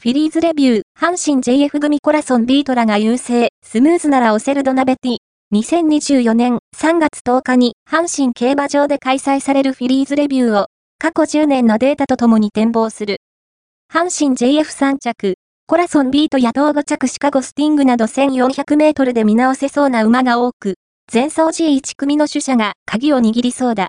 フィリーズレビュー、阪神 JF 組コラソンビートラが優勢、スムーズならオセルドナベティ。2024年3月10日に阪神競馬場で開催されるフィリーズレビューを過去10年のデータとともに展望する。阪神 JF3 着、コラソンビートや党5着シカゴスティングなど1400メートルで見直せそうな馬が多く、前走 G1 組の主者が鍵を握りそうだ。